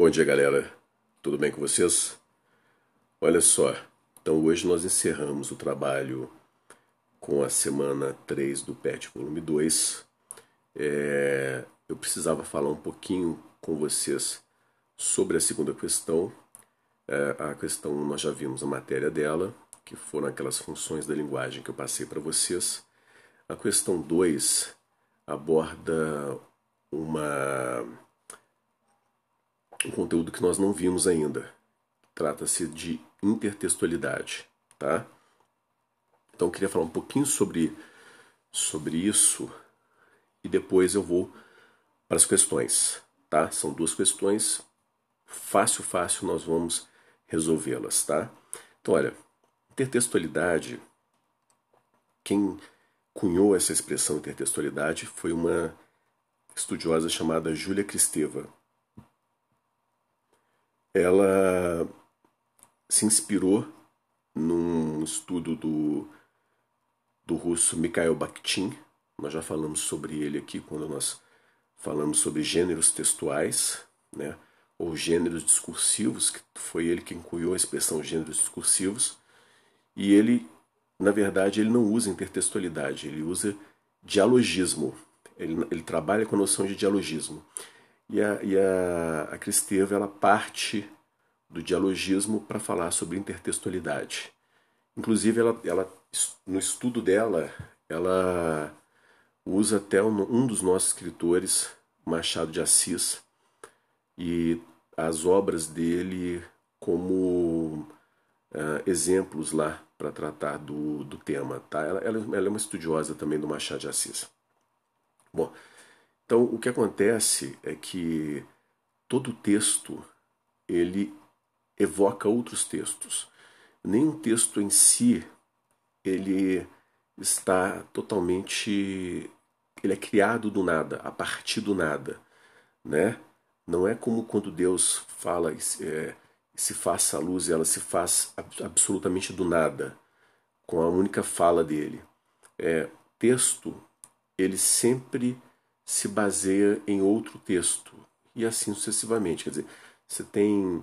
Bom dia, galera. Tudo bem com vocês? Olha só, então hoje nós encerramos o trabalho com a semana 3 do PET volume 2. É, eu precisava falar um pouquinho com vocês sobre a segunda questão. É, a questão nós já vimos a matéria dela, que foram aquelas funções da linguagem que eu passei para vocês. A questão 2 aborda uma um conteúdo que nós não vimos ainda. Trata-se de intertextualidade, tá? Então eu queria falar um pouquinho sobre, sobre isso e depois eu vou para as questões, tá? São duas questões, fácil, fácil, nós vamos resolvê-las, tá? Então, olha, intertextualidade, quem cunhou essa expressão intertextualidade foi uma estudiosa chamada Júlia Kristeva ela se inspirou num estudo do, do russo Mikhail Bakhtin. Nós já falamos sobre ele aqui quando nós falamos sobre gêneros textuais, né? ou gêneros discursivos, que foi ele quem cunhou a expressão gêneros discursivos. E ele, na verdade, ele não usa intertextualidade, ele usa dialogismo. Ele, ele trabalha com a noção de dialogismo. E a, e a, a Cristeva ela parte do dialogismo para falar sobre intertextualidade. Inclusive, ela, ela, no estudo dela, ela usa até um, um dos nossos escritores, Machado de Assis, e as obras dele como uh, exemplos lá para tratar do, do tema. Tá? Ela, ela, ela, é uma estudiosa também do Machado de Assis. Bom, então, o que acontece é que todo texto ele evoca outros textos. Nenhum texto em si ele está totalmente ele é criado do nada, a partir do nada, né? Não é como quando Deus fala é, se faça a luz, ela se faz absolutamente do nada, com a única fala dele. É, texto, ele sempre se baseia em outro texto e assim sucessivamente. Quer dizer, você tem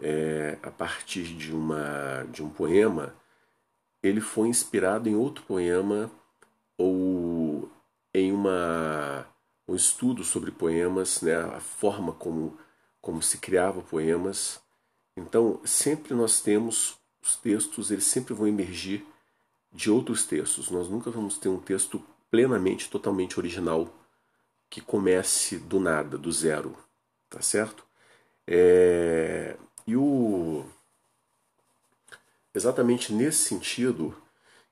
é, a partir de uma de um poema, ele foi inspirado em outro poema ou em uma um estudo sobre poemas, né, a forma como como se criava poemas. Então, sempre nós temos os textos, eles sempre vão emergir de outros textos. Nós nunca vamos ter um texto plenamente, totalmente original que comece do nada, do zero, tá certo? É... E o... exatamente nesse sentido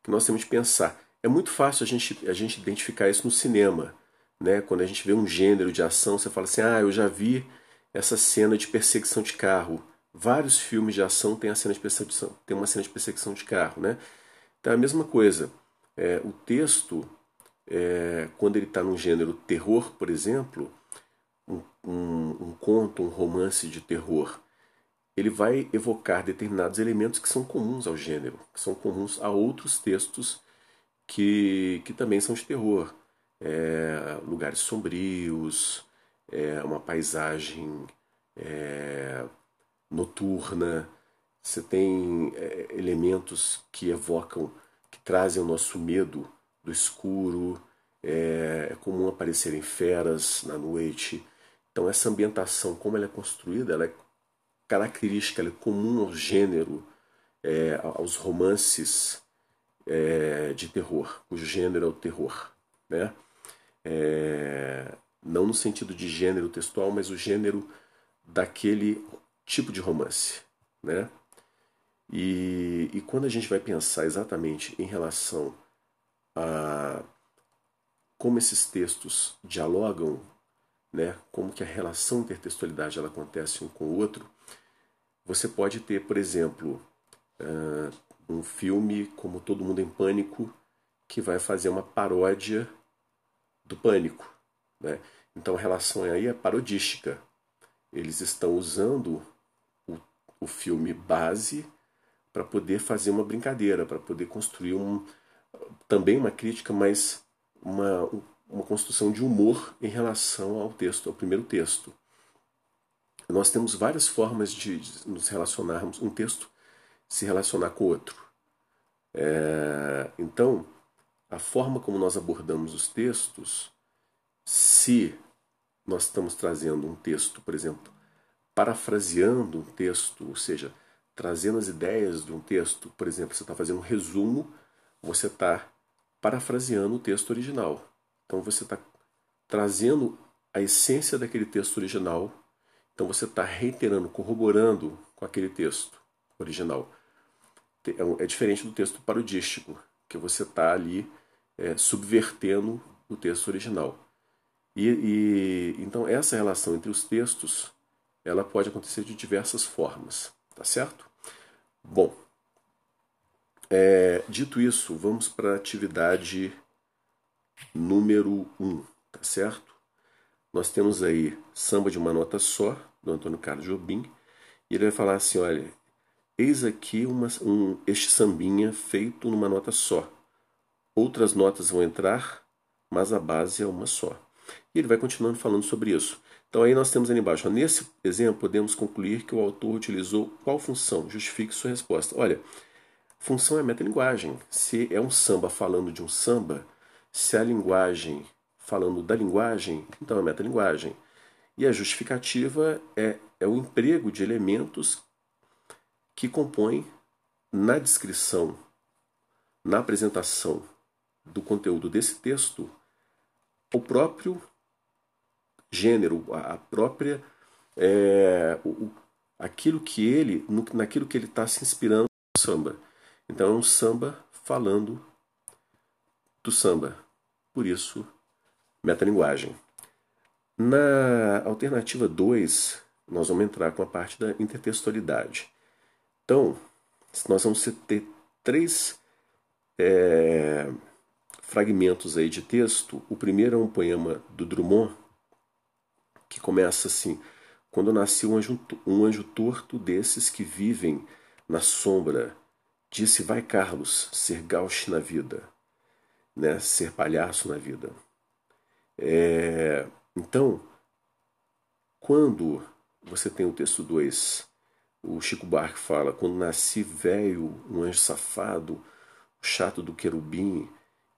que nós temos que pensar. É muito fácil a gente, a gente identificar isso no cinema. Né? Quando a gente vê um gênero de ação, você fala assim, ah, eu já vi essa cena de perseguição de carro. Vários filmes de ação têm, a cena de perseguição, tem uma cena de perseguição de carro. Né? Então é a mesma coisa. É, o texto é, quando ele está num gênero terror, por exemplo, um, um, um, conto, um romance de terror, ele vai evocar determinados elementos que são comuns ao gênero, que são comuns a outros textos que, que também são de terror. É, lugares sombrios, é, uma paisagem é, noturna, você tem é, elementos que evocam, que trazem o nosso medo do escuro, é, é comum aparecerem feras na noite. Então essa ambientação, como ela é construída, ela é característica, ela é comum ao gênero, é, aos romances é, de terror, cujo gênero é o terror. Né? É, não no sentido de gênero textual, mas o gênero daquele tipo de romance. Né? E, e quando a gente vai pensar exatamente em relação a como esses textos dialogam, né, como que a relação intertextualidade ela acontece um com o outro, você pode ter, por exemplo, uh, um filme como Todo Mundo em Pânico, que vai fazer uma paródia do pânico. Né? Então a relação aí é parodística. Eles estão usando o, o filme base para poder fazer uma brincadeira, para poder construir um, também uma crítica, mas uma, uma construção de humor em relação ao texto, ao primeiro texto. nós temos várias formas de nos relacionarmos, um texto se relacionar com o outro. É, então, a forma como nós abordamos os textos, se nós estamos trazendo um texto, por exemplo, parafraseando um texto, ou seja, trazendo as ideias de um texto, por exemplo, você está fazendo um resumo, você está parafraseando o texto original. Então você está trazendo a essência daquele texto original, então você está reiterando, corroborando com aquele texto original. É, é diferente do texto parodístico, que você está ali é, subvertendo o texto original. E, e, então essa relação entre os textos ela pode acontecer de diversas formas, tá certo? Bom, é, dito isso, vamos para a atividade número 1, um, tá certo? Nós temos aí Samba de uma Nota Só, do Antônio Carlos Jobim, e ele vai falar assim, olha, eis aqui uma, um, este sambinha feito numa nota só. Outras notas vão entrar, mas a base é uma só. E ele vai continuando falando sobre isso. Então aí nós temos ali embaixo, nesse exemplo podemos concluir que o autor utilizou qual função? Justifique sua resposta. Olha, função é metalinguagem. Se é um samba falando de um samba, se a linguagem falando da linguagem, então é metalinguagem. E a justificativa é, é o emprego de elementos que compõem na descrição, na apresentação do conteúdo desse texto, o próprio gênero, a própria é, o, aquilo que ele, naquilo que ele está se inspirando no samba. Então é um samba falando do samba. Por isso, metalinguagem. Na alternativa 2, nós vamos entrar com a parte da intertextualidade. Então, nós vamos ter três é, fragmentos aí de texto. O primeiro é um poema do Drummond, que começa assim: Quando nasceu um anjo, um anjo torto desses que vivem na sombra, disse: Vai, Carlos, ser gauche na vida, né? ser palhaço na vida. É, então, quando você tem o texto 2, o Chico Buarque fala: Quando nasci velho, um anjo safado, o chato do querubim,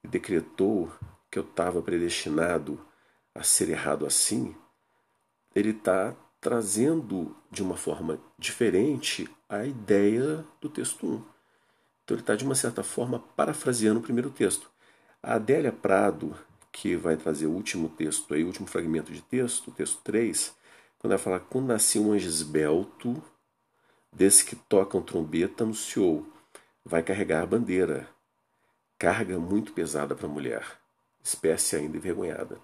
e decretou que eu estava predestinado a ser errado assim ele está trazendo de uma forma diferente a ideia do texto 1. Então ele está, de uma certa forma, parafraseando o primeiro texto. A Adélia Prado, que vai trazer o último texto, aí, o último fragmento de texto, o texto 3, quando ela fala, quando nasceu um anjo esbelto, desse que tocam trombeta, anunciou, vai carregar a bandeira. Carga muito pesada para a mulher, espécie ainda envergonhada.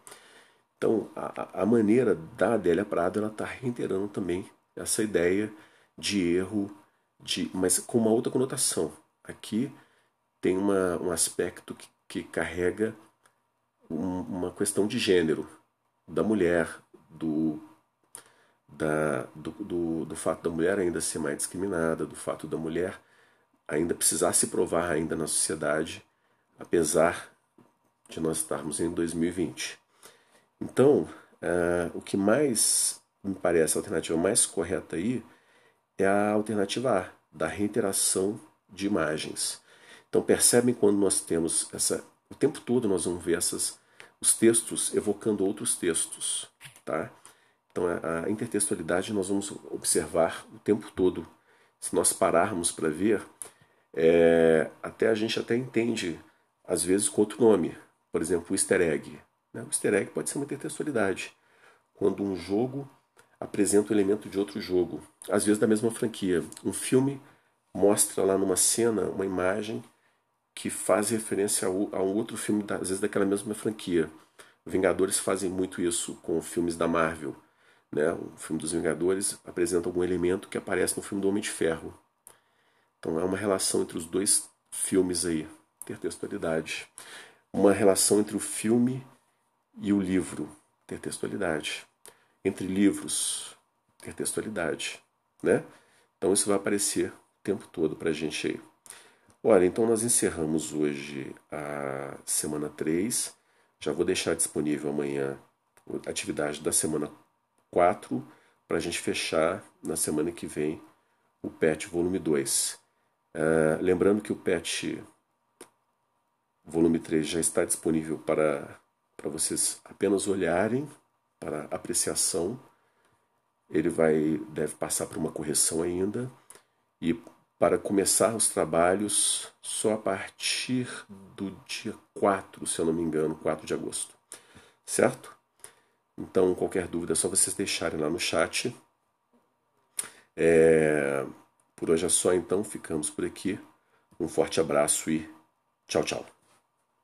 Então, a, a maneira da Adélia Prado ela está reiterando também essa ideia de erro, de, mas com uma outra conotação. Aqui tem uma, um aspecto que, que carrega um, uma questão de gênero da mulher, do, da, do, do, do fato da mulher ainda ser mais discriminada, do fato da mulher ainda precisar se provar ainda na sociedade, apesar de nós estarmos em 2020. Então, uh, o que mais me parece a alternativa mais correta aí é a alternativa A, da reiteração de imagens. Então percebem quando nós temos essa. O tempo todo nós vamos ver essas, os textos evocando outros textos. Tá? Então a, a intertextualidade nós vamos observar o tempo todo. Se nós pararmos para ver, é, até a gente até entende, às vezes, com outro nome. Por exemplo, o easter egg. Né? O easter egg pode ser uma intertextualidade. Quando um jogo apresenta um elemento de outro jogo, às vezes da mesma franquia. Um filme mostra lá numa cena uma imagem que faz referência a um outro filme, às vezes daquela mesma franquia. Vingadores fazem muito isso com filmes da Marvel. Né? O filme dos Vingadores apresenta algum elemento que aparece no filme do Homem de Ferro. Então é uma relação entre os dois filmes aí, intertextualidade. Uma relação entre o filme e o livro ter textualidade. Entre livros ter textualidade, né? Então isso vai aparecer tempo todo para a gente aí. Olha, então nós encerramos hoje a semana 3. Já vou deixar disponível amanhã a atividade da semana 4 para a gente fechar na semana que vem o PET volume 2. Uh, lembrando que o PET volume 3 já está disponível para, para vocês apenas olharem para apreciação. Ele vai deve passar por uma correção ainda e para começar os trabalhos só a partir do dia 4, se eu não me engano, 4 de agosto. Certo? Então, qualquer dúvida é só vocês deixarem lá no chat. É... Por hoje é só, então, ficamos por aqui. Um forte abraço e tchau, tchau.